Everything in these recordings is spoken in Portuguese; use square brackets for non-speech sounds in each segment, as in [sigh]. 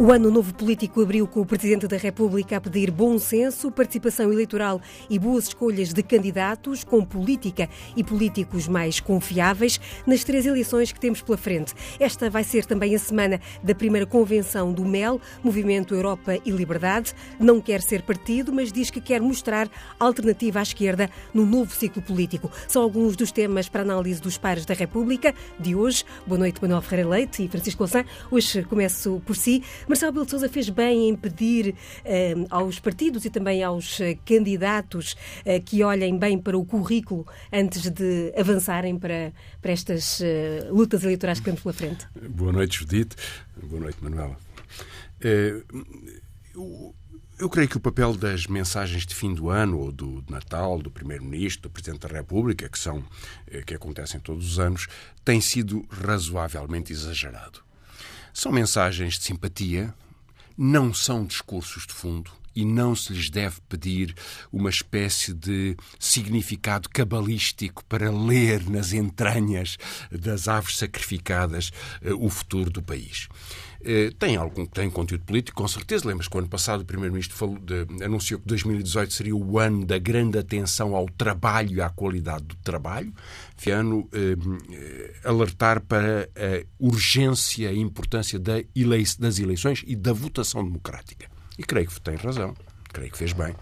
O ano novo político abriu com o Presidente da República a pedir bom senso, participação eleitoral e boas escolhas de candidatos com política e políticos mais confiáveis nas três eleições que temos pela frente. Esta vai ser também a semana da primeira convenção do MEL, Movimento Europa e Liberdade. Não quer ser partido, mas diz que quer mostrar alternativa à esquerda no novo ciclo político. São alguns dos temas para análise dos pares da República de hoje. Boa noite, Manuel Ferreira Leite e Francisco Louçã. Hoje começo por si. Marcelo Belo de Sousa fez bem em pedir eh, aos partidos e também aos eh, candidatos eh, que olhem bem para o currículo antes de avançarem para, para estas lutas eleitorais que temos pela frente. Boa noite, Judite. Boa noite, Manuela. Eu, eu creio que o papel das mensagens de fim do ano ou do Natal, do Primeiro-Ministro, do Presidente da República, que são que acontecem todos os anos, tem sido razoavelmente exagerado. São mensagens de simpatia, não são discursos de fundo e não se lhes deve pedir uma espécie de significado cabalístico para ler nas entranhas das aves sacrificadas eh, o futuro do país. Eh, tem algum tem conteúdo político, com certeza. Lembras que o ano passado o Primeiro-Ministro anunciou que 2018 seria o ano da grande atenção ao trabalho e à qualidade do trabalho. Fiano eh, eh, alertar para a urgência e importância da das eleições e da votação democrática. E creio que tem razão. Creio que fez bem.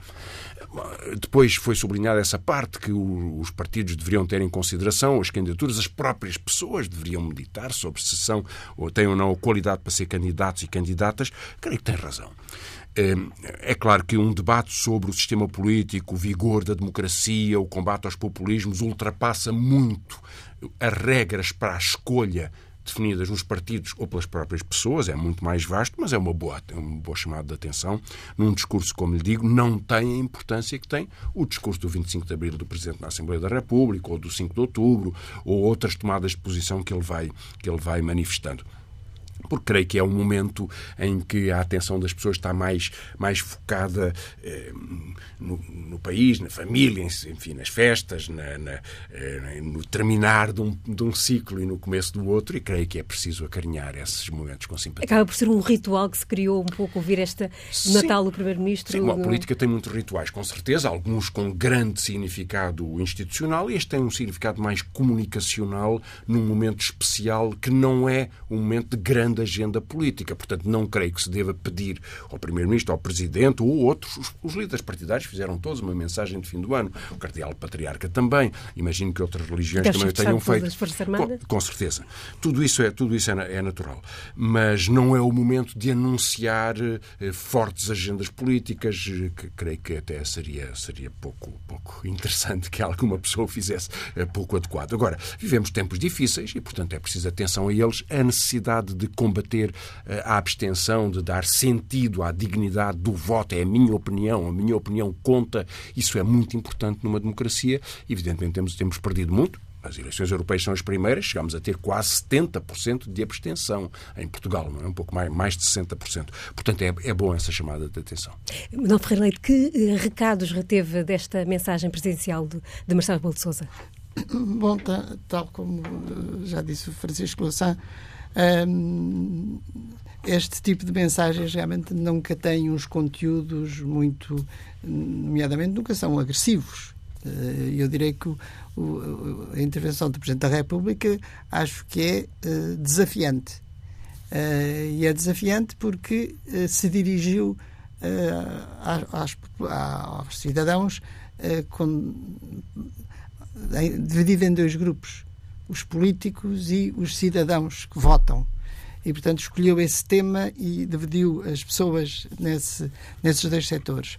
Depois foi sublinhada essa parte que os partidos deveriam ter em consideração, as candidaturas, as próprias pessoas deveriam meditar sobre se são ou têm ou não a qualidade para ser candidatos e candidatas. Creio que tem razão. É claro que um debate sobre o sistema político, o vigor da democracia, o combate aos populismos ultrapassa muito as regras para a escolha definidas nos partidos ou pelas próprias pessoas, é muito mais vasto, mas é uma boa, uma boa chamada de atenção. Num discurso, como lhe digo, não tem a importância que tem o discurso do 25 de Abril do Presidente na Assembleia da República, ou do 5 de Outubro, ou outras tomadas de posição que ele vai, que ele vai manifestando porque creio que é um momento em que a atenção das pessoas está mais, mais focada eh, no, no, país, na família, enfim, nas festas, na, na, eh, no terminar de um, de um, ciclo e no começo do outro, e creio que é preciso acarinhar esses momentos com simpatia. Acaba por ser um ritual que se criou um pouco ouvir esta Sim. Natal do Primeiro-Ministro. Sim, a política tem muitos rituais, com certeza, alguns com grande significado institucional, e este tem um significado mais comunicacional num momento especial que não é um momento de grande grande agenda política. Portanto, não creio que se deva pedir ao Primeiro-Ministro, ao Presidente ou outros. Os, os, líderes partidários fizeram todos uma mensagem de fim do ano. O Cardeal Patriarca também. Imagino que outras religiões Deve também o tenham feito. Com, com, certeza. Tudo isso, é, tudo isso é, é, natural. Mas não é o momento de anunciar eh, fortes agendas políticas, eh, que creio que até seria, seria pouco, pouco [laughs] interessante que alguma pessoa fizesse eh, pouco adequado. Agora, vivemos tempos difíceis e, portanto, é preciso atenção a eles. A necessidade de combater eh, a abstenção, de dar sentido à dignidade do voto. É a minha opinião, a minha opinião conta. Isso é muito importante numa democracia. Evidentemente, temos, temos perdido muito. As eleições europeias são as primeiras, chegamos a ter quase 70% de abstenção em Portugal, não é? Um pouco mais, mais de 60%. Portanto, é, é bom essa chamada de atenção. Manuel Ferreira Leite, que eh, recados reteve desta mensagem presidencial de, de Marcelo Rebelo de Sousa? Bom, tal como já disse o Francisco Louçã, um, este tipo de mensagens realmente nunca têm uns conteúdos muito, nomeadamente, nunca são agressivos. Eh, eu direi que a intervenção do Presidente da República acho que é uh, desafiante. Uh, e é desafiante porque se dirigiu aos, aos, cidadãos com, dividido em dois grupos os políticos e os cidadãos que votam. E, portanto, escolheu esse tema e dividiu as pessoas nesse, nesses dois setores.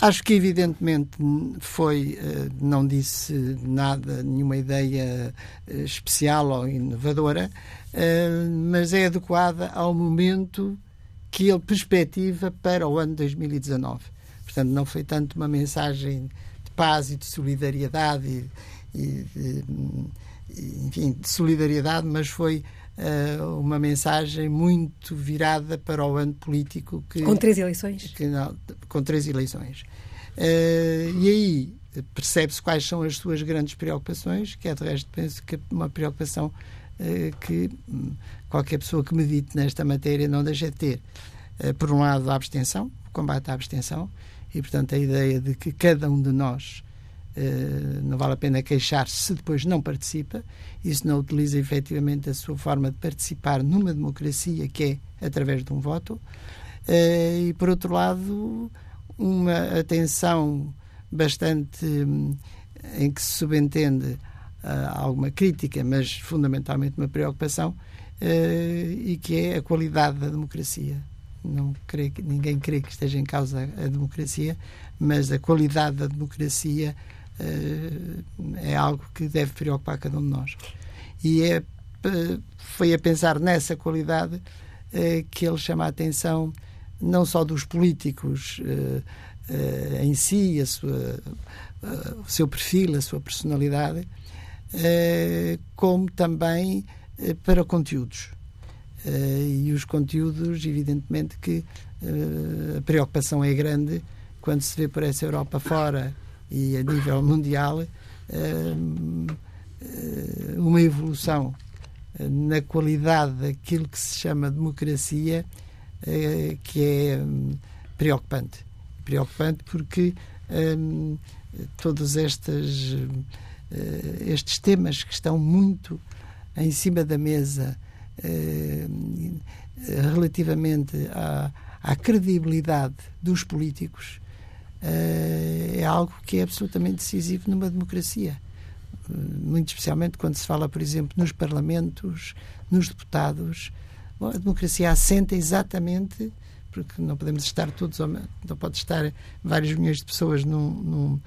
Acho que, evidentemente, foi, eh, não disse nada, nenhuma ideia eh, especial ou inovadora, eh, mas é adequada ao momento que ele perspectiva para o ano 2019. Portanto, não foi tanto uma mensagem de paz e de solidariedade e, e de, enfim, de solidariedade, mas foi uh, uma mensagem muito virada para o ano político. Que, com três eleições? Que, não, com três eleições. Uh, e aí percebe-se quais são as suas grandes preocupações, que é de resto penso que uma preocupação que hum, qualquer pessoa que medite nesta matéria não deixa de ter. Por um lado, a abstenção, o combate à abstenção, e portanto a ideia de que cada um de nós não vale a pena queixar-se se depois não participa, isso não utiliza efetivamente a sua forma de participar numa democracia que é através de um voto. e por outro lado, uma atenção bastante hum, em que se subentende uh, alguma crítica, mas fundamentalmente uma preocupação, uh, e que é a qualidade da democracia. Não creio que ninguém crê que esteja em causa a democracia, mas a qualidade da democracia é algo que deve preocupar cada um de nós. E é, foi a pensar nessa qualidade que ele chama a atenção não só dos políticos em si, a sua, o seu perfil, a sua personalidade, como também para conteúdos. e os conteúdos, evidentemente, que a preocupação é grande quando se vê por essa Europa fora e a nível mundial uma evolução na qualidade daquilo que se chama democracia eh, que é hum, preocupante. Preocupante porque hum, todos estes, eh, estes temas que estão muito em cima da mesa eh, relativamente à, à credibilidade dos políticos é algo que é absolutamente decisivo numa democracia. Muito especialmente quando se fala, por exemplo, nos parlamentos, nos deputados, Bom, a democracia assenta exatamente porque não podemos estar todos, não pode estar vários milhões de pessoas num, num,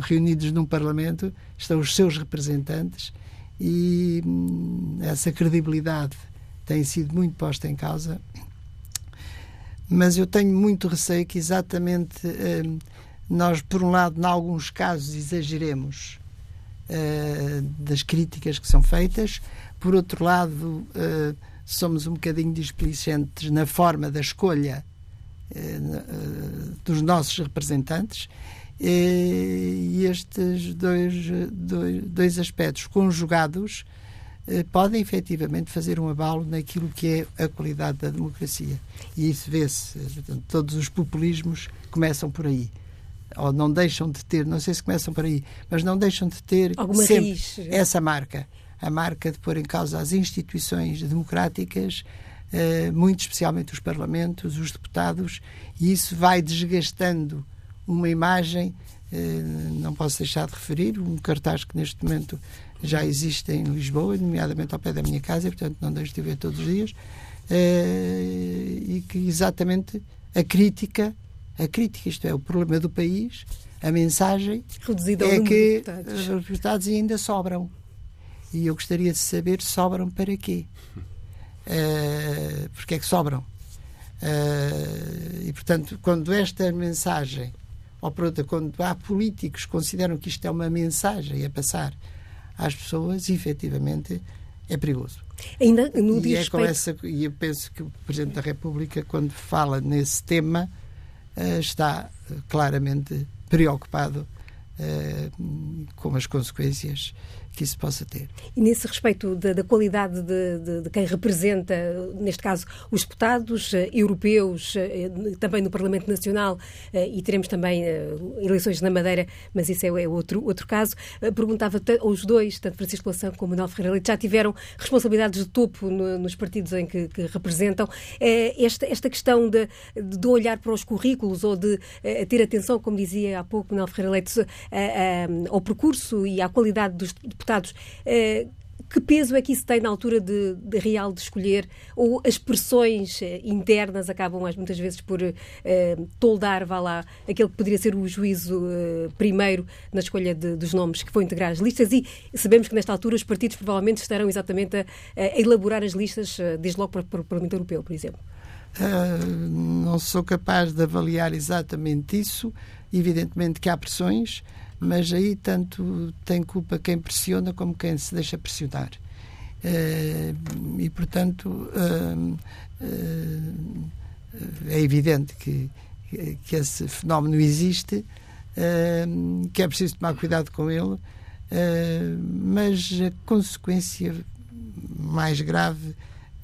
reunidos num Parlamento, estão os seus representantes e hum, essa credibilidade tem sido muito posta em causa. Mas eu tenho muito receio que exatamente hum, nós, por um lado, em alguns casos, exageremos uh, das críticas que são feitas, por outro lado, uh, somos um bocadinho displicentes na forma da escolha dos nossos representantes. E estes dois, dois, dois aspectos conjugados podem efetivamente fazer um abalo naquilo que é a qualidade da democracia. E isso vê-se. Todos os populismos começam por aí. Ou não deixam de ter, não sei se começam por aí, mas não deixam de ter Alguma sempre raiz. essa marca a marca de pôr em causa as instituições democráticas, eh, muito especialmente os parlamentos, os deputados, e isso vai desgastando uma imagem. Eh, não posso deixar de referir um cartaz que neste momento já existe em Lisboa, nomeadamente ao pé da minha casa, e portanto não deixo de ver todos os dias, eh, e que exatamente a crítica, a crítica, isto é, o problema do país, a mensagem Reduzida é que os deputados ainda sobram. E eu gostaria de saber sobram para quê? Uh, porque é que sobram? Uh, e, portanto, quando esta mensagem, ou por outra, quando há políticos que consideram que isto é uma mensagem a passar às pessoas, efetivamente é perigoso. Ainda no e, é respeito... essa, e eu penso que o Presidente da República, quando fala nesse tema, uh, está claramente preocupado com as consequências que isso possa ter. E nesse respeito da, da qualidade de, de, de, quem representa, neste caso, os deputados uh, europeus, uh, também no Parlamento Nacional, uh, e teremos também eleições na Madeira, mas isso é, é outro, outro caso, perguntava aos dois, tanto Francisco Lação como Manuel Ferreira Leite, já tiveram responsabilidades de topo no, nos partidos em que, que representam. esta, esta questão de, de olhar para os currículos ou de ter atenção, como dizia há pouco Manuel Ferreira Leite, ao percurso e à qualidade dos deputados. Eh, que peso é que isso tem na altura de, de real de escolher? Ou as pressões eh, internas acabam muitas vezes por eh, toldar, vá lá, aquele que poderia ser o juízo eh, primeiro na escolha de, dos nomes que vão integrar as listas e sabemos que nesta altura os partidos provavelmente estarão exatamente a, a elaborar as listas, desde logo para, para o Parlamento Europeu, por exemplo. Uh, não sou capaz de avaliar exatamente isso. Evidentemente que há pressões mas aí tanto tem culpa quem pressiona como quem se deixa pressionar. Uh, e, portanto, uh, uh, é evidente que, que esse fenómeno existe, que é preciso tomar cuidado com ele, mas a consequência mais grave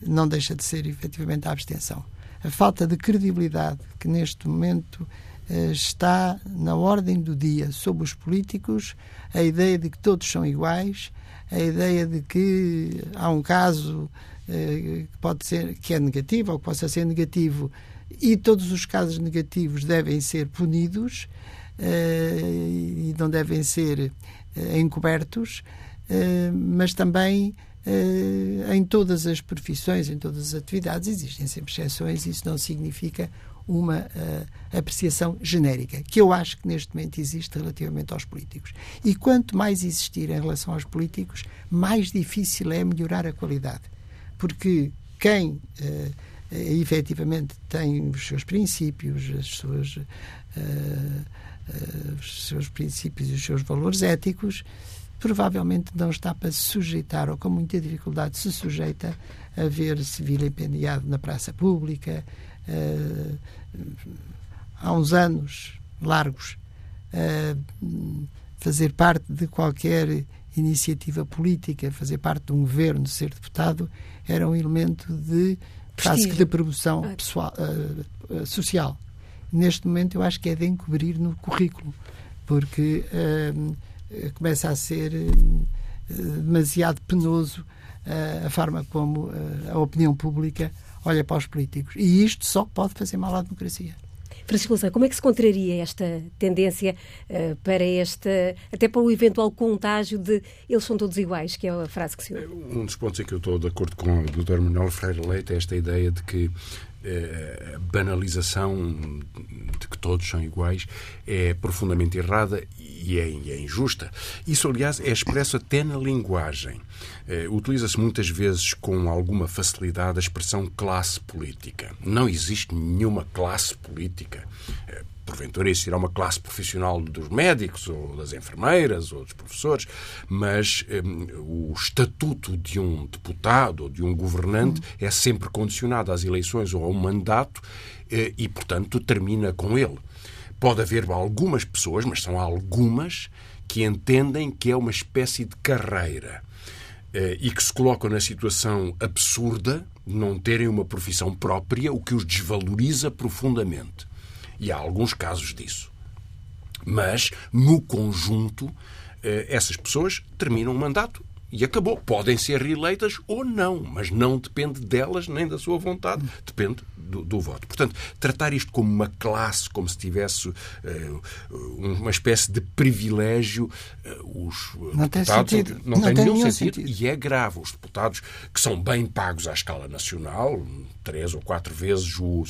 não deixa de ser efetivamente a abstenção. A falta de credibilidade que neste momento eh, está na ordem do dia. Sobre os políticos, a ideia de que todos são iguais, a ideia de que há um caso eh, que pode ser que é negativo ou que possa ser negativo e todos os casos negativos devem ser punidos eh, e não devem ser encobertos, mas também em todas as profissões, em todas as atividades, existem sempre exceções, isso não significa uma uh, apreciação genérica, que eu acho que neste momento existe relativamente aos políticos. E quanto mais existir em relação aos políticos, mais difícil é melhorar a qualidade. Porque quem uh, efetivamente tem os seus princípios, as suas, uh, os seus princípios e os seus valores éticos, provavelmente não está para se sujeitar, ou com muita dificuldade se sujeita a ver-se vilipendiado na praça pública, uh, há uns anos largos, uh, fazer parte de qualquer iniciativa política, fazer parte de um governo, ser deputado, era um elemento de quase de promoção pessoal, uh, social. Neste momento, eu acho que é de encobrir no currículo, porque começa a ser demasiado penoso a forma como a opinião pública olha para os políticos. E isto só pode fazer mal à democracia. Francisco Louçã, como é que se contraria esta tendência uh, para esta, até para o eventual contágio de eles são todos iguais, que é a frase que se ouve? Um dos pontos em que eu estou de acordo com o Dr. Manuel Freire Leite é esta ideia de que eh, a banalização de que todos são iguais é profundamente errada e é, é injusta. Isso, aliás, é expresso até na linguagem. Eh, utiliza-se muitas vezes com alguma facilidade a expressão classe política. Não existe nenhuma classe política. Eh, porventura existirá uma classe profissional dos médicos ou das enfermeiras ou dos professores, mas um, o estatuto de um deputado ou de um governante hum. é sempre condicionado às eleições ou a um mandato eh, e, portanto, termina com ele. Pode haver algumas pessoas, mas são algumas, que entendem que é uma espécie de carreira eh, e que se colocam na situação absurda de não terem uma profissão própria, o que os desvaloriza profundamente. E há alguns casos disso. Mas, no conjunto, eh, essas pessoas terminam o mandato e acabou. Podem ser reeleitas ou não, mas não depende delas nem da sua vontade, depende do, do, voto. Portanto, tratar isto como uma classe, como se tivesse uh, uma espécie de privilégio, uh, os não deputados tem sentido. não, não tem, tem nenhum, sentido. sentido. E é grave. Os deputados que são bem pagos à escala nacional, três ou quatro vezes o,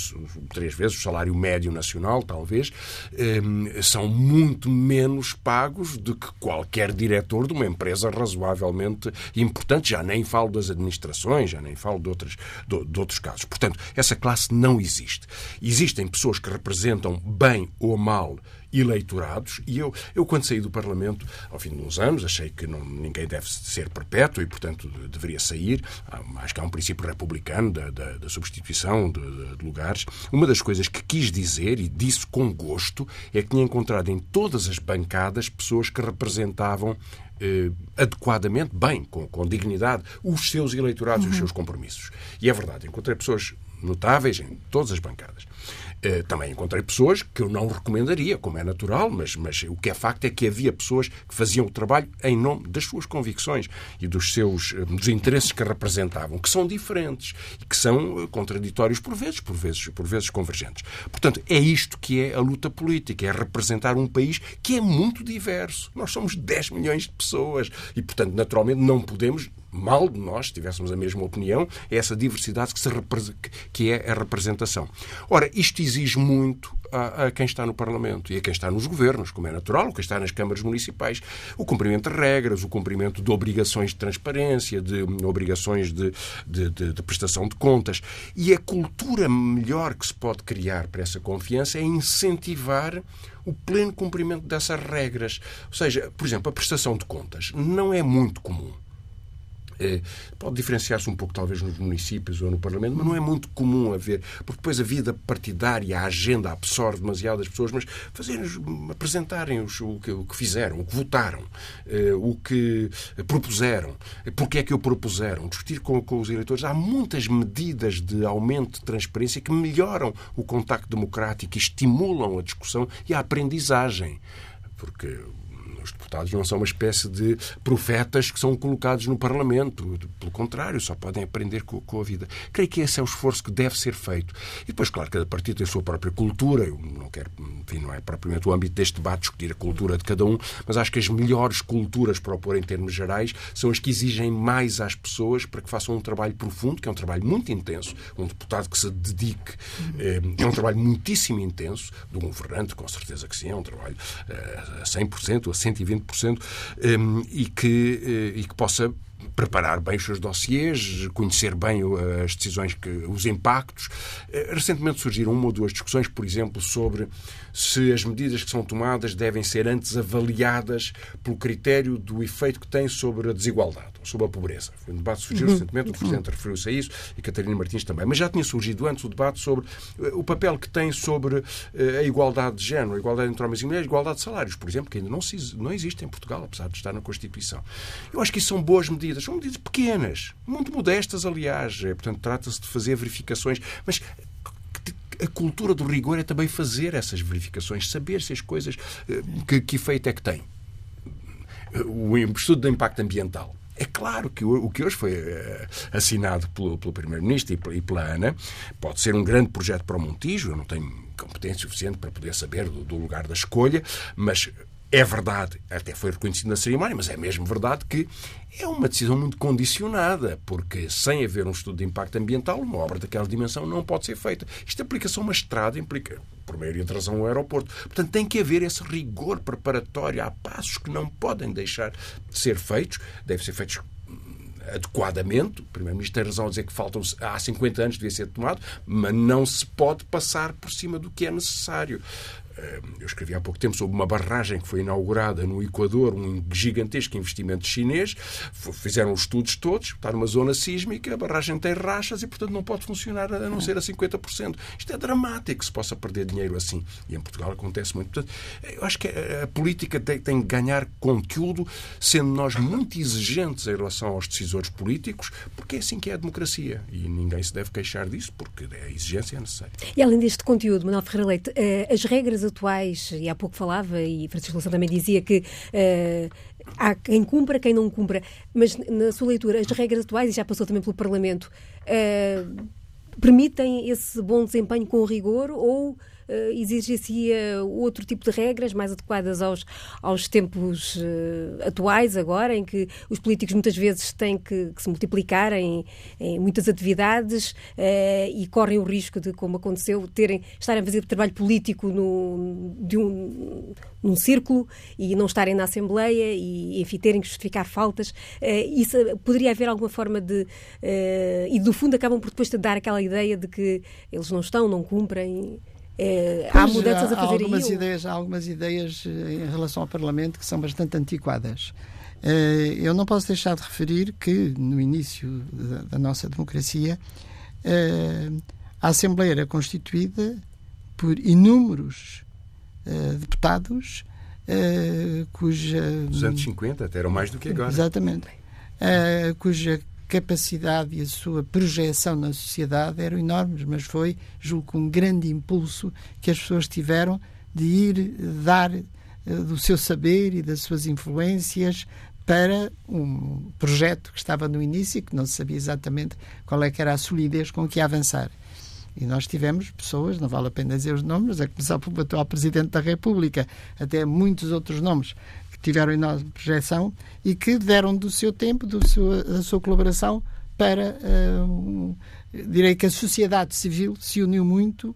três vezes o salário médio nacional, talvez, um, eh, são muito menos pagos do que qualquer diretor de uma empresa razoavelmente importante. Já nem falo das administrações, já nem falo de, outras, de, de outros casos. Portanto, essa classe não existe. Existem pessoas que representam bem ou mal eleitorados. E eu, eu, quando saí do Parlamento, ao fim de uns anos, achei que não, ninguém deve ser perpétuo e, portanto, deveria sair. Acho que há um princípio republicano da, da, da substituição de, de, lugares. Uma das coisas que quis dizer, e disse com gosto, é que tinha encontrado em todas as bancadas pessoas que representavam eh, adequadamente, bem, com, com, dignidade, os seus eleitorados e os uhum. seus compromissos. E é verdade, encontrei pessoas notáveis em todas as bancadas. Eh, também encontrei pessoas que eu não recomendaria, como é natural, mas, mas o que é facto é que havia pessoas que faziam o trabalho em nome das suas convicções e dos seus eh, dos interesses que representavam, que são diferentes e que são eh, contraditórios por vezes, por vezes, por vezes convergentes. Portanto, é isto que é a luta política, é representar um país que é muito diverso. Nós somos 10 milhões de pessoas e, portanto, naturalmente não podemos mal de nós, se tivéssemos a mesma opinião, é essa diversidade que, se, que é a representação. Ora, isto exige muito a, a, quem está no Parlamento e a quem está nos governos, como é natural, o que está nas câmaras municipais. O cumprimento de regras, o cumprimento de obrigações de transparência, de obrigações de, de, de, de prestação de contas. E a cultura melhor que se pode criar para essa confiança é incentivar o pleno cumprimento dessas regras. Ou seja, por exemplo, a prestação de contas não é muito comum pode diferenciar-se um pouco, talvez, nos municípios ou no Parlamento, mas não é muito comum haver, porque depois a vida partidária, a agenda absorve demasiado as pessoas, mas fazerem, apresentarem os, o, que, o, que, fizeram, o que votaram, eh, o que propuseram, porque é que o propuseram, discutir com, com, os eleitores. Há muitas medidas de aumento de transparência que melhoram o contacto democrático e estimulam a discussão e a aprendizagem. Porque os deputados não são uma espécie de profetas que são colocados no Parlamento. Pelo contrário, só podem aprender com, a vida. Creio que esse é o esforço que deve ser feito. E depois, claro, cada partido tem a sua própria cultura. Eu não quero, enfim, não é propriamente o âmbito deste debate discutir a cultura de cada um, mas acho que as melhores culturas, para opor em termos gerais, são as que exigem mais às pessoas para que façam um trabalho profundo, que é um trabalho muito intenso. Um deputado que se dedique eh, é um trabalho muitíssimo intenso, um governante, com certeza que sim, é um trabalho eh, a 100% a 100%. 120%, um, e, que, eh, e que possa preparar bem os seus dossiês, conhecer bem as decisões, que, os impactos. Eh, recentemente surgiram uma ou duas discussões, por exemplo, sobre se as medidas que são tomadas devem ser antes avaliadas pelo critério do efeito que têm sobre a desigualdade, ou sobre a pobreza. Foi um debate que surgiu uhum. recentemente, o Presidente referiu-se a isso e Catarina Martins também. Mas já tinha surgido antes o debate sobre eh, o papel que tem sobre eh, a igualdade de género, a igualdade entre homens e mulheres, a igualdade de salários, por exemplo, que ainda não, se, não existe em Portugal, apesar de estar na Constituição. Eu acho que isso são boas medidas, são medidas pequenas, muito modestas, aliás. É, portanto, trata-se de fazer verificações, mas a cultura do rigor é também fazer essas verificações, saber se as coisas. Eh, que, que efeito é que têm. O estudo do impacto ambiental. É claro que o, que hoje foi eh, assinado pelo, pelo Primeiro-Ministro e, pela ANA pode ser um grande projeto para o Montijo. Eu não tenho competência suficiente para poder saber do, do lugar da escolha, mas é verdade, até foi reconhecido na cerimónia, mas é mesmo verdade que é uma decisão muito condicionada, porque sem haver um estudo de impacto ambiental, uma obra daquela dimensão não pode ser feita. Isto aplica-se a uma estrada, implica, por maioria de razão, o aeroporto. Portanto, tem que haver esse rigor preparatório. Há passos que não podem deixar de ser feitos, devem ser feitos adequadamente. O Primeiro-Ministro tem razão a dizer que faltam há 50 anos devia ser tomado, mas não se pode passar por cima do que é necessário. Eh, eu escrevi há pouco tempo sobre uma barragem que foi inaugurada no Equador, um gigantesco investimento chinês. Fizeram os estudos todos, está numa zona sísmica, a barragem tem rachas e, portanto, não pode funcionar a não ser a 50%. Isto é dramático se possa perder dinheiro assim. E em Portugal acontece muito. Portanto, eu acho que a política tem, tem que ganhar conteúdo, sendo nós muito exigentes em relação aos decisores políticos, porque é assim que é a democracia. E ninguém se deve queixar disso, porque a exigência é necessária. E além deste conteúdo, Manuel Ferreira Leite, eh, as regras atuais, e há pouco falava, e Francisco Louçã também dizia que uh, há quem cumpra, quem não cumpra, mas na sua leitura, as regras atuais, e já passou também pelo Parlamento, uh, permitem esse bom desempenho com rigor ou uh, exigir-se outro tipo de regras mais adequadas aos, aos tempos uh, atuais agora, em que os políticos muitas vezes têm que, que se multiplicar em, em muitas atividades uh, e correm o risco de, como aconteceu, terem, estarem a fazer trabalho político no, de um, num círculo e não estarem na Assembleia e, enfim, terem que justificar faltas. isso poderia haver alguma forma de. e, do fundo, acabam por depois de dar aquela ideia de que eles não estão, não cumprem. É, há mudanças a fazer há algumas aí? Ideias, há algumas ideias eh, em relação ao Parlamento que são bastante antiquadas. Eh, eu não posso deixar de referir que, no início da, da nossa democracia, a Assembleia era constituída por inúmeros deputados cuja. 250, até eram mais do que agora. Exatamente. cuja capacidade e a sua projeção na sociedade eram enormes, mas foi, julgo, um grande impulso que as pessoas tiveram de ir dar uh, do seu saber e das suas influências para um projeto que estava no início e que não se sabia exatamente qual é que era a solidez com que ia avançar. E nós tivemos pessoas, não vale a pena dizer os nomes, a começar pelo atual Presidente da República, até muitos outros nomes tiveram enorme projeção e que deram do seu tempo, do seu, da sua colaboração para, uh, direi que a sociedade civil se uniu muito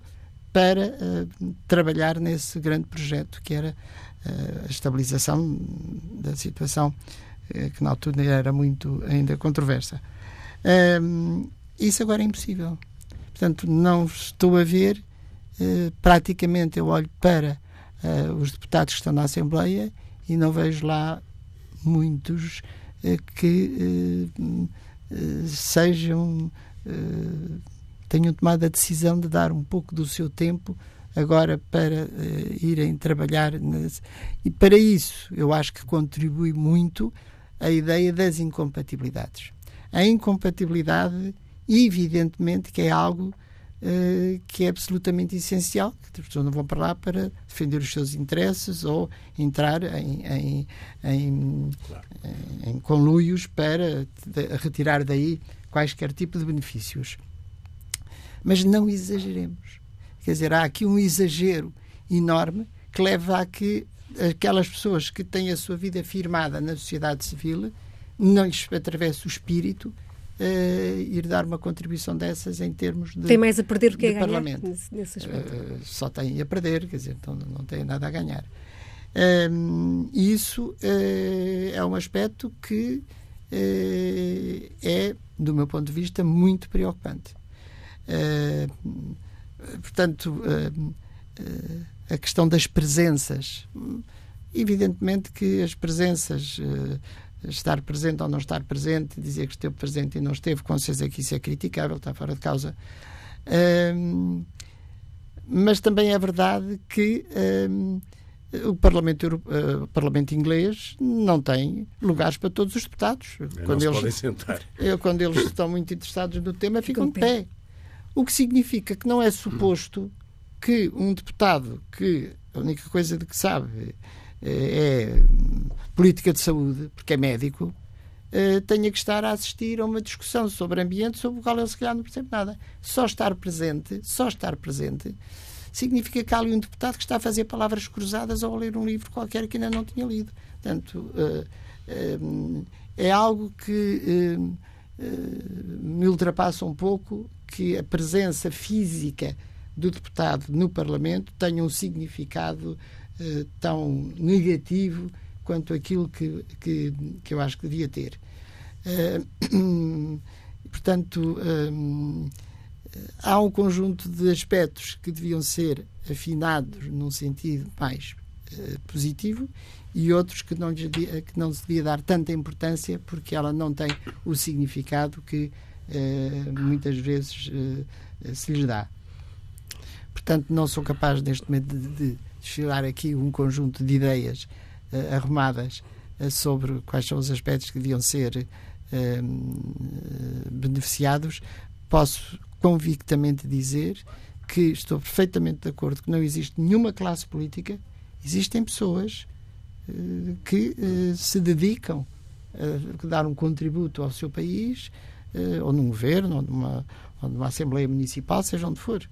para uh, trabalhar nesse grande projeto que era uh, a estabilização da situação que na altura era muito ainda controversa. isso agora é impossível. Portanto, não estou a ver, praticamente eu olho para os deputados que estão na Assembleia e não vejo lá muitos que sejam tenham tomado a decisão de dar um pouco do seu tempo agora para irem trabalhar. E para isso, eu acho que contribui muito a ideia das incompatibilidades. A incompatibilidade, evidentemente, que é algo uh, que é absolutamente essencial, que as pessoas não vão para lá para defender os seus interesses ou entrar em, em, em, claro. em, em conluios para retirar daí quaisquer tipo de benefícios. Mas não exageremos Quer dizer, há aqui um exagero enorme que leva a que aquelas pessoas que têm a sua vida firmada na sociedade civil não lhes atravesse o espírito uh, ir dar uma contribuição dessas em termos de Tem mais a perder do que a ganhar parlamento. Nesse, nesse aspecto. Uh, só tem a perder, quer dizer, então não tem nada a ganhar. Um, isso uh, é um aspecto que é, do meu ponto de vista, muito preocupante. Portanto, eh, eh, a questão das presenças. Evidentemente que as presenças, eh, estar presente ou não estar presente, dizer que esteve presente e não esteve, com certeza que isso é criticável, está fora de causa. mas também é verdade que o Parlamento, o Parlamento inglês não tem lugares para todos os deputados. Quando eles, quando eles estão muito interessados no tema, ficam de pé. O que significa que não é suposto que um deputado que a única coisa de que sabe é política de saúde, porque é médico, eh, tenha que estar a assistir a uma discussão sobre ambiente sobre o qual ele se calhar não percebe nada. Só estar presente, só estar presente, significa que há ali um deputado que está a fazer palavras cruzadas ou a ler um livro qualquer que ainda não tinha lido. Portanto, eh, é algo que me ultrapassa um pouco que a presença física do deputado no Parlamento tenha um significado uh, tão negativo quanto aquilo que, que, que, eu acho que devia ter. Uh, [clears throat] portanto, um, há um conjunto de aspectos que deviam ser afinados num sentido mais uh, positivo e outros que não, que não se devia dar tanta importância porque ela não tem o significado que eh, muitas vezes eh, se lhes dá. Portanto, não sou capaz neste momento de, de desfilar aqui um conjunto de ideias uh, arrumadas uh, sobre quais são os aspectos que deviam ser uh, beneficiados. Posso convictamente dizer que estou perfeitamente de acordo que não existe nenhuma classe política, existem pessoas que se dedicam a dar um contributo ao seu país ou num governo, ou numa, ou numa Assembleia Municipal, seja onde for.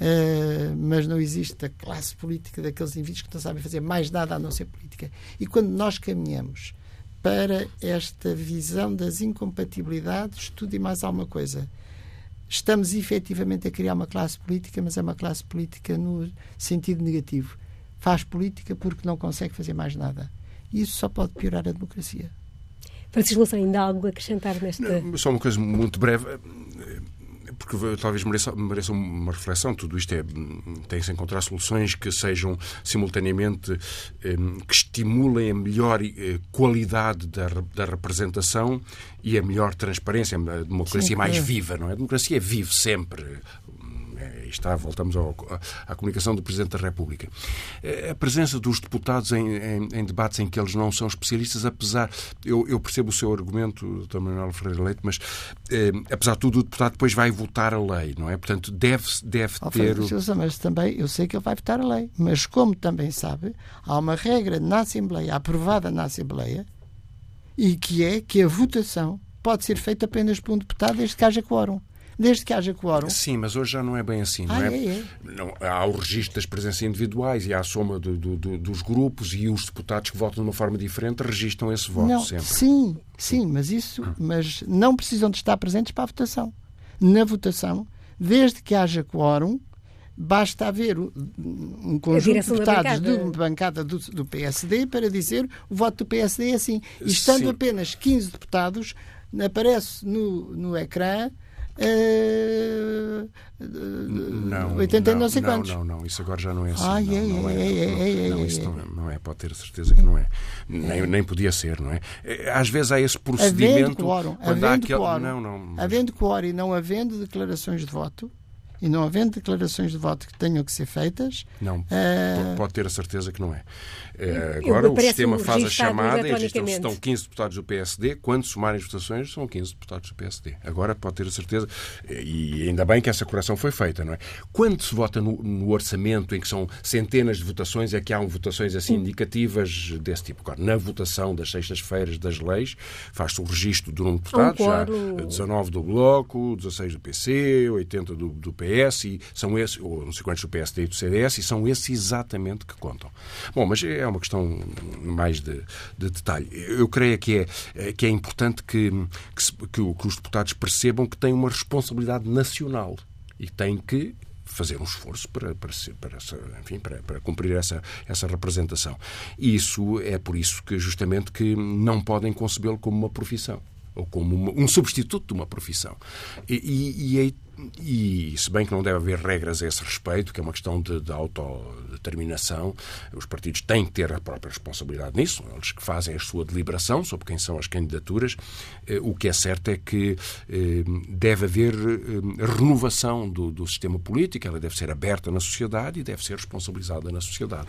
Uh, mas não existe a classe política daqueles indivíduos que não sabem fazer mais nada a não ser política. E quando nós caminhamos para esta visão das incompatibilidades, tudo e mais alguma coisa, estamos efetivamente a criar uma classe política, mas é uma classe política no sentido negativo. Faz política porque não consegue fazer mais nada. E isso só pode piorar a democracia. Francisco Louçã, ainda há algo a acrescentar nesta... Não, só uma coisa muito breve porque talvez mereça, mereça uma reflexão. Tudo isto é, tem-se encontrar soluções que sejam simultaneamente que estimulem a melhor eh, qualidade da, da representação e a melhor transparência, a democracia Sim, mais é. viva, não é? A democracia vive sempre está, voltamos ao, à comunicação do Presidente da República. Eh, a presença dos deputados em, em, em debates em que eles não são especialistas, apesar. Eu, eu percebo o seu argumento, Dr. Manuel Ferreira Leite, mas eh, apesar de tudo, o deputado depois vai votar a lei, não é? Portanto, deve, deve oh, ter. O... Mas também, eu sei que ele vai votar a lei, mas como também sabe, há uma regra na Assembleia, aprovada na Assembleia, e que é que a votação pode ser feita apenas por um deputado desde que haja quórum desde que haja quórum. Sim, mas hoje já não é bem assim, não ah, é? é, é. Não, há o registro das presenças individuais e há a soma do, do, do, dos grupos e os deputados que votam de uma forma diferente registram esse voto não, sempre. Sim, sim, mas isso, mas não precisam de estar presentes para a votação. Na votação, desde que haja quórum, basta haver um conjunto de deputados de uma bancada do, do, PSD para dizer o voto do PSD é assim. E estando Sim. apenas 15 deputados, aparece no, no ecrã Uh, não, 80 não, não sei não, quantos. Não, não, isso agora já não é assim. Ah, não, é, não, é, é, é, é, não, é, isso é. não, não é, pode ter certeza que não é. Nem, nem podia ser, não é? Às vezes há esse Havendo procedimento. quórum, havendo aquele... quórum, Não, não. mas- havendo quórum e não havendo declarações de voto, e não havendo declarações de voto que tenham que ser feitas, Não, eh, po- pode ter a certeza que não é. Eh, Agora o sistema faz a chamada e eletronicamente. estão 15 deputados do PSD, quando somarem as votações são 15 deputados do PSD. Agora pode ter a certeza, e ainda bem que essa correção foi feita, não é? Quando se vota no, no orçamento, em que são centenas de votações, é que há votações assim indicativas desse tipo. Agora, na votação das sextas-feiras das leis, faz-se o registro do número de Há um deputados, já quórum. 19 do Bloco, 16 do PC, 80 do, do PS, e são esses, ou não sei quantos do PSD e do CDS, e são esses exatamente que contam. Bom, mas é uma questão mais de, de detalhe. Eu creio que é, que é importante que, que, se- que que os deputados percebam que têm uma responsabilidade nacional e têm que fazer um esforço para, para, para, enfim, para, para cumprir essa, essa representação. E isso é por isso que justamente que não podem concebê-lo como uma profissão ou como uma- um substituto de uma profissão. E, e, e e se bem que não deve haver regras a esse respeito, que é uma questão de, de autodeterminação, os partidos têm que ter a própria responsabilidade nisso, eles que fazem a sua deliberação sobre quem são as candidaturas. Eh, O que é certo é que eh, deve haver eh, renovação do, do sistema político, ela deve ser aberta na sociedade e deve ser responsabilizada na sociedade.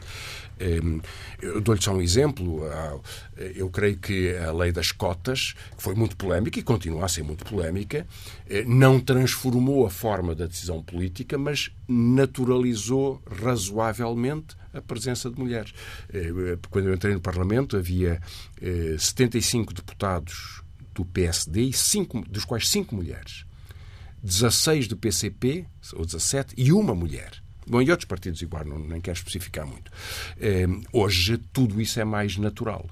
Dou-lhe só um exemplo. Ah, Eu creio que a lei das cotas, que foi muito polémica e continua a ser muito polémica, eh, não transformou a forma da decisão política, mas naturalizou razoavelmente a presença de mulheres. Eh, Quando eu entrei no Parlamento, havia eh, 75 deputados do PSD, e cinco, dos quais 5 mulheres. 16 do PCP, ou 17, e uma mulher. Bom, e outros partidos igual, não, nem quero especificar muito. Eh, hoje tudo isso é mais natural.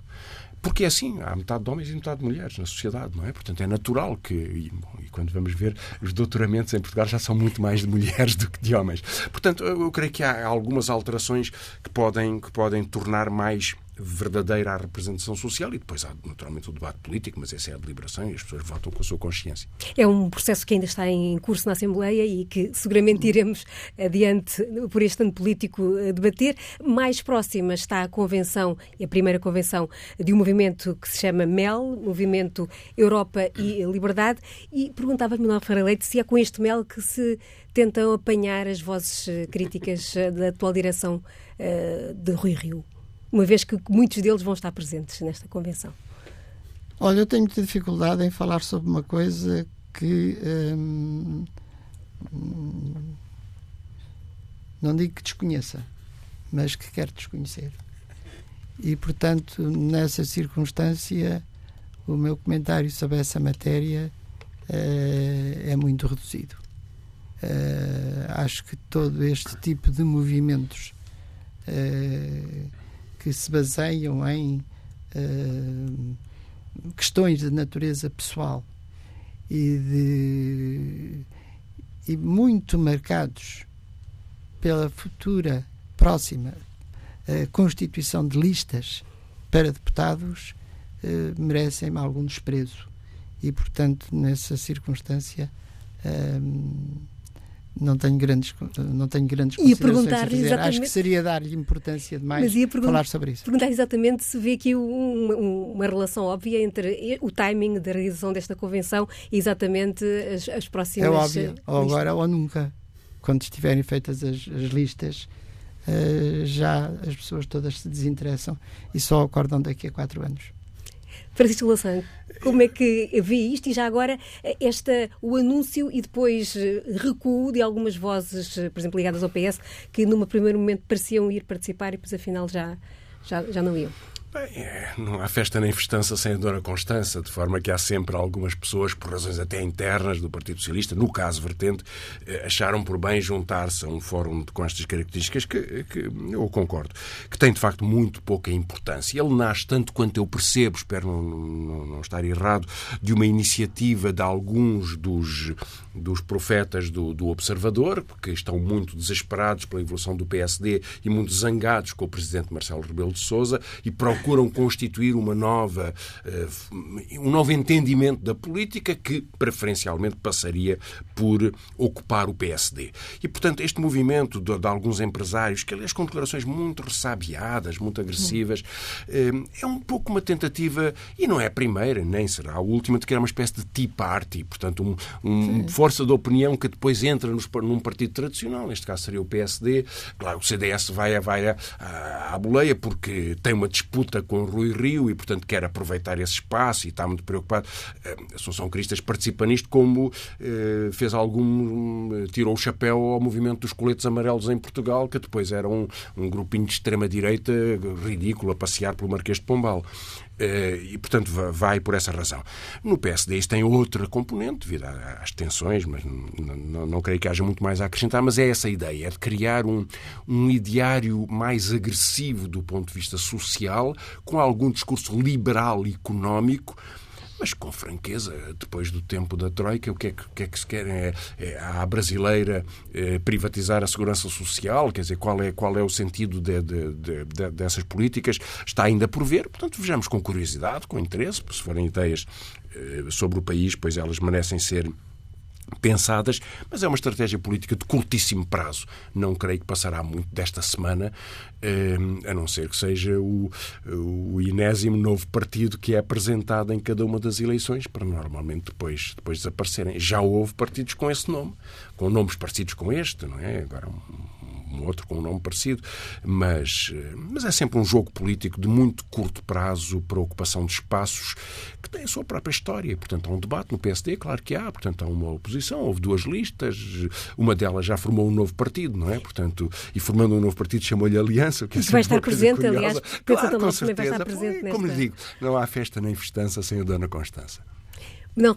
Porque é assim, há metade de homens e metade de mulheres na sociedade, não é? Portanto, é natural que, e, bom, e quando vamos ver, os doutoramentos em Portugal já são muito mais de mulheres do que de homens. Portanto, eu creio que há algumas alterações que podem, que podem tornar mais verdadeira a representação social e depois há naturalmente o debate político, mas essa é a deliberação e as pessoas votam com a sua consciência. É um processo que ainda está em curso na Assembleia e que seguramente iremos adiante por este ano político a debater. Mais próxima está a convenção, a primeira convenção de um movimento que se chama MEL, Movimento Europa e Liberdade, e perguntava-me, Manuel Ferreira Leite, se é com este MEL que se tentam apanhar as vozes eh, críticas eh, da atual direção eh, de Rui Rio, uma vez que muitos deles vão estar presentes nesta convenção. Olha, eu tenho muita dificuldade em falar sobre uma coisa que hum, não digo que desconheça, mas que quero desconhecer. E, portanto, nessa circunstância, o meu comentário sobre essa matéria eh, é muito reduzido. Eh, acho que todo este tipo de movimentos eh, que se baseiam em eh, questões de natureza pessoal e de e muito marcados pela futura próxima eh, constituição de listas para deputados eh, merecem algum desprezo. E portanto nessa circunstância não tenho grandes não tenho grandes Ia fazer. acho que seria dar-lhe importância demais Mas ia pergun- falar sobre isso Perguntar exatamente se vê aqui um- um- uma relação óbvia entre o timing da realização desta convenção e exatamente as, as próximas. É óbvio, ou agora ou nunca. Quando estiverem feitas as, as listas, eh, já as pessoas todas se desinteressam e só acordam daqui a quatro anos. Francisco Louçã, como é que vê isto e já agora esta, o anúncio e depois eh, recuo de algumas vozes, eh, por exemplo, ligadas ao PS, que num primeiro momento pareciam ir participar e depois afinal já, já, já não iam? Bem, é, não há festa nem festança sem a Dona Constança, de forma que há sempre algumas pessoas, por razões até internas do Partido Socialista, no caso vertente, eh, acharam por bem juntar-se a um fórum com estas características, que, que eu concordo, que tem de facto muito pouca importância. Ele nasce, tanto quanto eu percebo, espero não, não, não estar errado, de uma iniciativa de alguns dos, dos profetas do, do Observador, que estão muito desesperados pela evolução do PSD e muito zangados com o presidente Marcelo Rebelo de Sousa e procuram procuram constituir uma nova, um novo entendimento da política que preferencialmente passaria por ocupar o PSD. E, portanto, este movimento de, de alguns empresários, que aliás com declarações muito ressabiadas, muito agressivas, é um pouco uma tentativa, e não é a primeira, nem será a última, de criar uma espécie de Tea Party, portanto, um, um força de opinião que depois entra nos, num partido tradicional, neste caso seria o PSD. Claro, o CDS vai, vai à, à boleia porque tem uma disputa com o Rui Rio e, portanto, quer aproveitar esse espaço e está muito preocupado. A Assunção Cristas participa nisto como eh, fez algum. tirou o chapéu ao movimento dos coletes amarelos em Portugal, que depois era um, um grupinho de extrema-direita ridículo a passear pelo Marquês de Pombal. Eh, e, portanto, vai por essa razão. No PSD isto tem outra componente, devido às tensões, mas não, não, creio que haja muito mais a acrescentar, mas é essa a ideia, é de criar um, um ideário mais agressivo do ponto de vista social, com algum discurso liberal económico, mas com franqueza, depois do tempo da Troika, o que é que, que, é que se quer? É, é a brasileira é, privatizar a segurança social? Quer dizer, qual é, qual é o sentido de, de, de, dessas políticas? Está ainda por ver, portanto, vejamos com curiosidade, com interesse, se forem ideias eh, sobre o país, pois elas merecem ser pensadas, mas é uma estratégia política de curtíssimo prazo. Não creio que passará muito desta semana, eh, a não ser que seja o, o inésimo novo partido que é apresentado em cada uma das eleições, para normalmente depois, depois desaparecerem. Já houve partidos com esse nome, com nomes parecidos com este, não é? Agora, um outro com um nome parecido, mas, mas é sempre um jogo político de muito curto prazo para ocupação de espaços que tem a sua própria história. Portanto, há um debate no PSD, claro que há, portanto, há uma oposição, houve duas listas, uma delas já formou um novo partido, não é? Portanto, e formando um novo partido chamou-lhe Aliança. Que é vai estar presente, aliás, claro, com certeza. vai estar presente Como nesta... lhe digo, não há festa nem festança sem a Dona Constança. Não,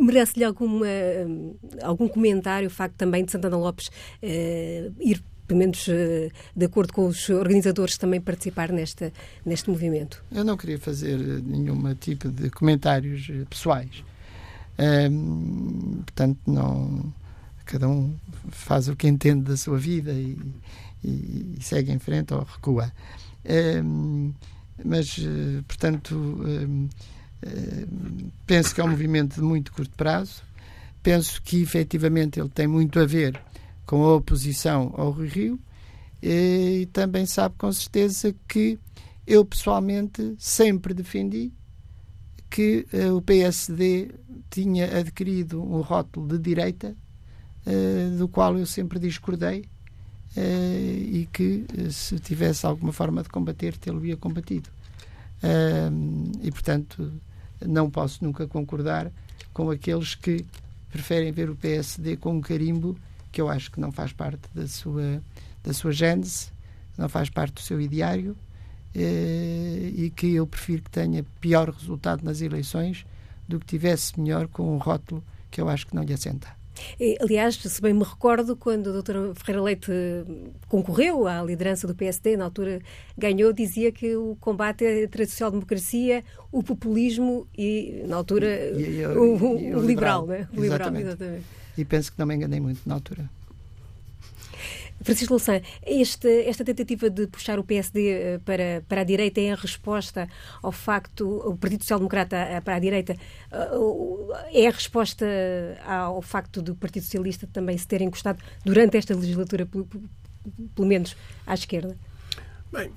merece-lhe algum comentário o facto também de Santana Lopes uh, ir pelo menos eh, de acordo com os organizadores, também participar nesta, neste movimento? Eu não queria fazer nenhum tipo de comentários eh, pessoais. portanto, não. Cada um faz o que entende da sua vida e, e, e segue em frente ou recua. mas, eh, portanto, penso que é um movimento de muito curto prazo. Penso que efetivamente ele tem muito a ver com a oposição ao Rui Rio e também sabe com certeza que eu pessoalmente sempre defendi que uh, o PSD tinha adquirido um rótulo de direita uh, do qual eu sempre discordei uh, e que se tivesse alguma forma de combater, tê-lo-ia combatido. e portanto não posso nunca concordar com aqueles que preferem ver o PSD com um carimbo que eu acho que não faz parte da sua, da sua gênese, não faz parte do seu ideário eh, e que eu prefiro que tenha pior resultado nas eleições do que tivesse melhor com um rótulo que eu acho que não lhe assenta. Aliás, se bem me recordo, quando a doutora Ferreira Leite concorreu à liderança do PSD, na altura ganhou, dizia que o combate é entre a social-democracia, o populismo e, na altura, e, e, o, o, o, o, liberal. Né? O liberal exatamente e penso que não me enganei muito na altura. Francisco Louçã, esta, esta tentativa de puxar o PSD eh, para, para a direita é a resposta ao facto, o Partido Social Democrata eh, para a direita, eh, é a resposta ao facto do Partido Socialista também se ter encostado durante esta legislatura, pelo menos à esquerda? Bem,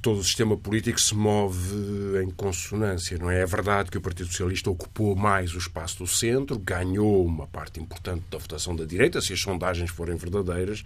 todo o sistema político se move em consonância, não é? É verdade que o Partido Socialista ocupou mais o espaço do centro, ganhou uma parte importante da votação da direita, se as sondagens forem verdadeiras,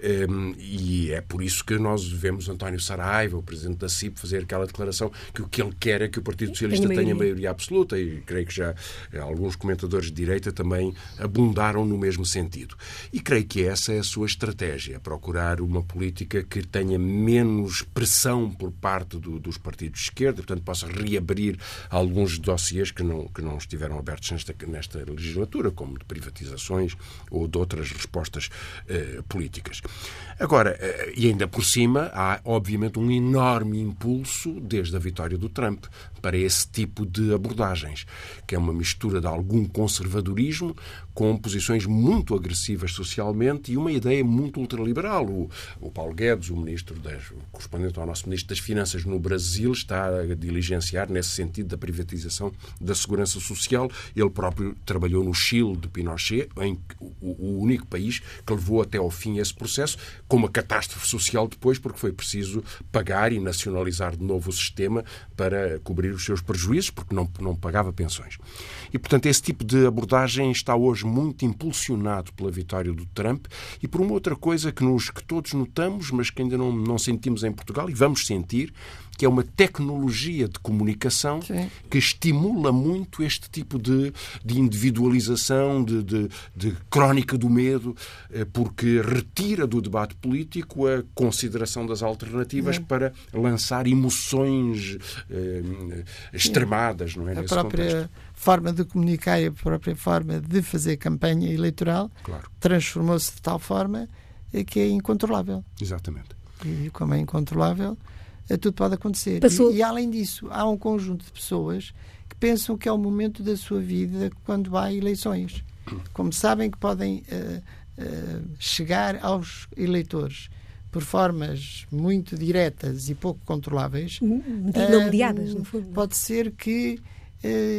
ehm, e é por isso que nós vemos António Saraiva, o presidente da CIP, fazer aquela declaração que o que ele quer é que o Partido Socialista tenha maioria absoluta, e creio que já alguns comentadores de direita também abundaram no mesmo sentido. E creio que essa é a sua estratégia, procurar uma política que tenha menos pressão por parte do, dos partidos de esquerda, portanto possa reabrir alguns dossiês que não, que não estiveram abertos nesta, nesta legislatura, como de privatizações ou de outras respostas eh, políticas. Agora, eh, e ainda por cima, há obviamente um enorme impulso desde a vitória do Trump para esse tipo de abordagens, que é uma mistura de algum conservadorismo com posições muito agressivas socialmente e uma ideia muito ultraliberal. O, o Paulo Guedes, o ministro da correspondente ao nosso Ministro das Finanças no Brasil, está a diligenciar nesse sentido da privatização da segurança social. Ele próprio trabalhou no Chile de Pinochet, em o único país que levou até ao fim esse processo, com uma catástrofe social depois, porque foi preciso pagar e nacionalizar de novo o sistema para cobrir os seus prejuízos, porque não, não pagava pensões. E, portanto, esse tipo de abordagem está hoje muito impulsionado pela vitória do Trump e por uma outra coisa que, nos, que todos notamos, mas que ainda não, não sentimos em Portugal e vamos sentir, que é uma tecnologia de comunicação Sim. que estimula muito este tipo de, de individualização, de, de, de, crónica do medo, eh, porque retira do debate político a consideração das alternativas para lançar emoções eh, extremadas, não é? A própria contexto. forma de comunicar e a própria forma de fazer campanha eleitoral claro. transformou-se de tal forma que é incontrolável. Exatamente. E como é incontrolável, eh, tudo pode acontecer. Passou... E, e, além disso, há um conjunto de pessoas que pensam que é o momento da sua vida quando há eleições. Como sabem que podem uh, uh, chegar aos eleitores por formas muito diretas e pouco controláveis, não mediadas, no fundo. Pode ser que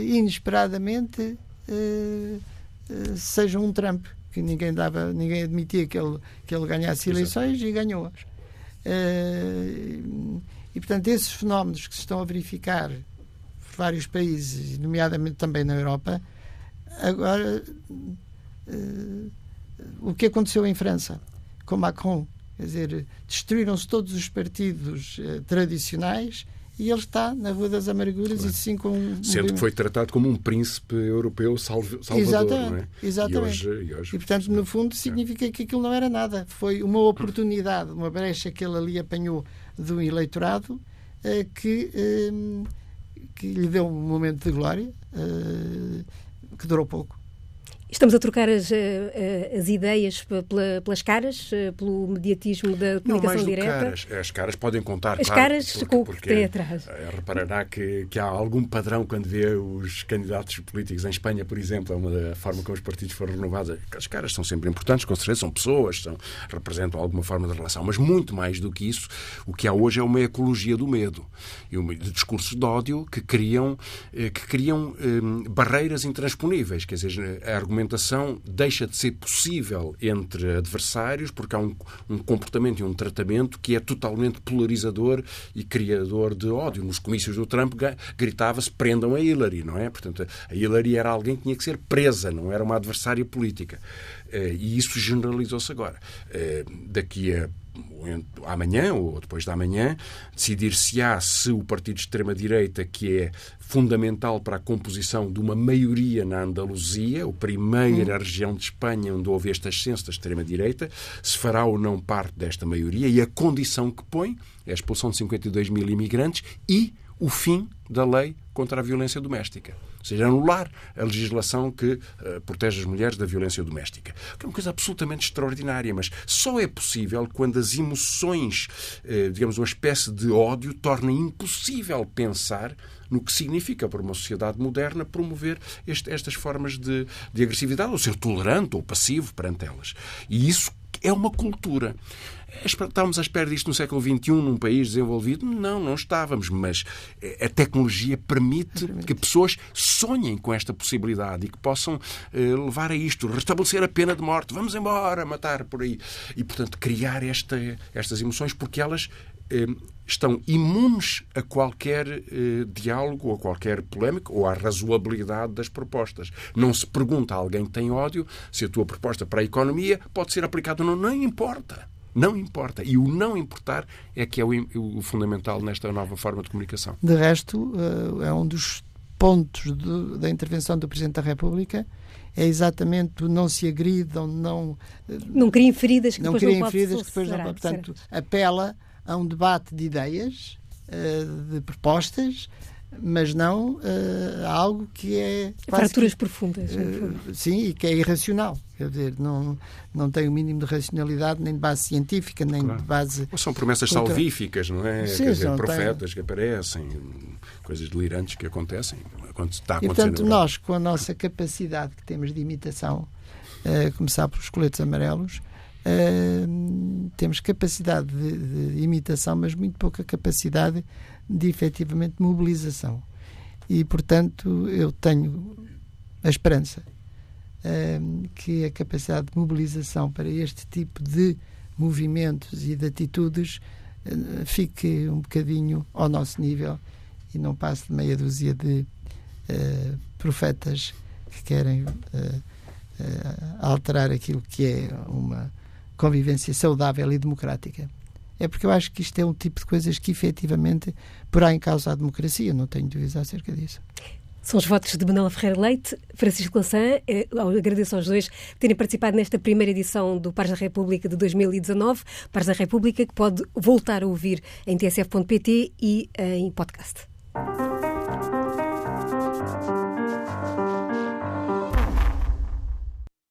inesperadamente seja um Trump que ninguém dava, ninguém admitia que ele que ele ganhasse eleições Exato. e ganhou-as. Uh, e, portanto, esses fenómenos que se estão a verificar por vários países, nomeadamente também na Europa, agora uh, o que aconteceu em França com Macron, quer dizer, destruíram-se todos os partidos uh, tradicionais e ele está na Rua das Amarguras claro. e sim com um... Sendo que foi tratado como um príncipe europeu salvador, exatamente, não é? Exatamente. E, hoje, e, hoje, e portanto, no fundo, significa é. que aquilo não era nada. Foi uma oportunidade, uma brecha que ele ali apanhou do eleitorado eh, que, eh, que lhe deu um momento de glória eh, que durou pouco. Estamos a trocar as, eh, as ideias pelas caras, eh, pelo mediatismo da comunicação não, mais direta? Caras. As caras podem contar, As claro, caras porque, com o que tem atrás. Eh, reparará que, que há algum padrão quando vê os candidatos políticos em Espanha, por exemplo, é uma da forma como os partidos foram renovados. As caras são sempre importantes, com certeza, são pessoas, são, representam alguma forma de relação. Mas muito mais do que isso, o que há hoje é uma ecologia do medo e um, de discursos de ódio que criam, que criam barreiras intransponíveis. Quer dizer, a argumentação deixa de ser possível entre adversários porque há um, um comportamento e um tratamento que é totalmente polarizador e criador de ódio. Nos comícios do Trump gritava-se prendam a Hillary, não é? Portanto, a Hillary era alguém que tinha que ser presa, não era uma adversária política. Eh, e isso generalizou-se agora. Eh, daqui a amanhã ou depois da manhã, decidir-se-á se o partido de extrema-direita, que é fundamental para a composição de uma maioria na Andaluzia, a primeira hum. região de Espanha onde houve este ascenso da extrema-direita, se fará ou não parte desta maioria e a condição que põe é a expulsão de 52 mil imigrantes e o fim da lei contra a violência doméstica. Seja, anular a legislação que uh, protege as mulheres da violência doméstica. Que é uma coisa absolutamente extraordinária, mas só é possível quando as emoções, uh, digamos, uma espécie de ódio, torna impossível pensar no que significa para uma sociedade moderna promover este, estas formas de, de agressividade, ou ser tolerante ou passivo perante elas. E isso é uma cultura. Estávamos à espera disto no século XXI, num país desenvolvido? Não, não estávamos, mas a tecnologia permite que pessoas sonhem com esta possibilidade e que possam eh, levar a isto, restabelecer a pena de morte, vamos embora, matar por aí. E, portanto, criar esta, estas emoções, porque elas eh, estão imunes a qualquer eh, diálogo, a qualquer polémica, ou à razoabilidade das propostas. Não se pergunta a alguém que tem ódio se a tua proposta para a economia pode ser aplicada ou não. Não importa. Não importa. E o não importar é que é o, o fundamental nesta nova forma de comunicação. De resto, uh, é um dos pontos de, da intervenção do Presidente da República é exatamente o não se agridam, não... Uh, não criem feridas que não depois criem não feridas que depois não Portanto, apela a um debate de ideias, uh, de propostas, mas não uh, algo que é. Fraturas que, profundas. Uh, sim, e que é irracional. Quer dizer, não, não tem o mínimo de racionalidade, nem de base científica, nem claro. de base. Ou são promessas contra... salvíficas, não é? Sim, Quer dizer, profetas tem... que aparecem, coisas delirantes que acontecem quando está E, portanto, nós, com a nossa capacidade que temos de imitação, uh, começar pelos coletes amarelos, Uh, temos capacidade de, de, imitação, mas muito pouca capacidade de efetivamente mobilização. E, portanto, eu tenho a esperança uh, que a capacidade de mobilização para este tipo de movimentos e de atitudes uh, fique um bocadinho ao nosso nível e não passe de meia dúzia de profetas que querem alterar aquilo que é uma convivência saudável e democrática. É porque eu acho que isto é um tipo de coisas que efetivamente porá em causa a democracia, não tenho dúvidas acerca disso. São os votos de Manuela Ferreira Leite, Francisco Lassan. Eh, agradeço aos dois terem participado nesta primeira edição do Pares da República de 2019. Pares da República que pode voltar a ouvir em tsf.pt e em podcast.